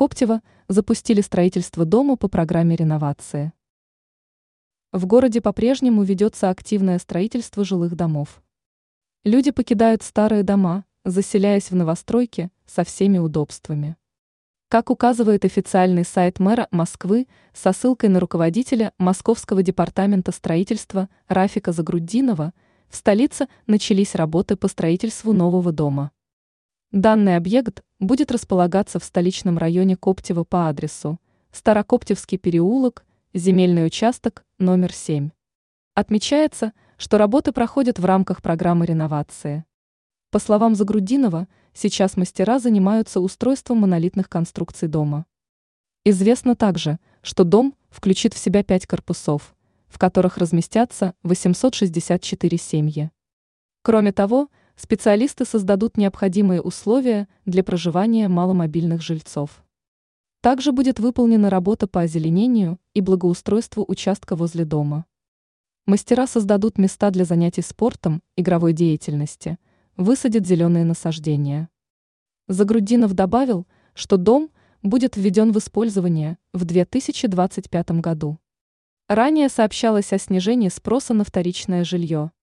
Старокоптево запустили строительство дома по программе реновации. В городе по-прежнему ведется активное строительство жилых домов. Люди покидают старые дома, заселяясь в новостройки со всеми удобствами. Как указывает официальный сайт мэра Москвы со ссылкой на руководителя Московского департамента строительства Рафика Загруддинова, в столице начались работы по строительству нового дома. Данный объект будет располагаться в столичном районе Коптева по адресу Старокоптевский переулок, земельный участок номер 7. Отмечается, что работы проходят в рамках программы реновации. По словам Загрудинова, сейчас мастера занимаются устройством монолитных конструкций дома. Известно также, что дом включит в себя пять корпусов, в которых разместятся 864 семьи. Кроме того, специалисты создадут необходимые условия для проживания маломобильных жильцов. Также будет выполнена работа по озеленению и благоустройству участка возле дома. Мастера создадут места для занятий спортом, игровой деятельности, высадят зеленые насаждения. Загрудинов добавил, что дом будет введен в использование в 2025 году. Ранее сообщалось о снижении спроса на вторичное жилье.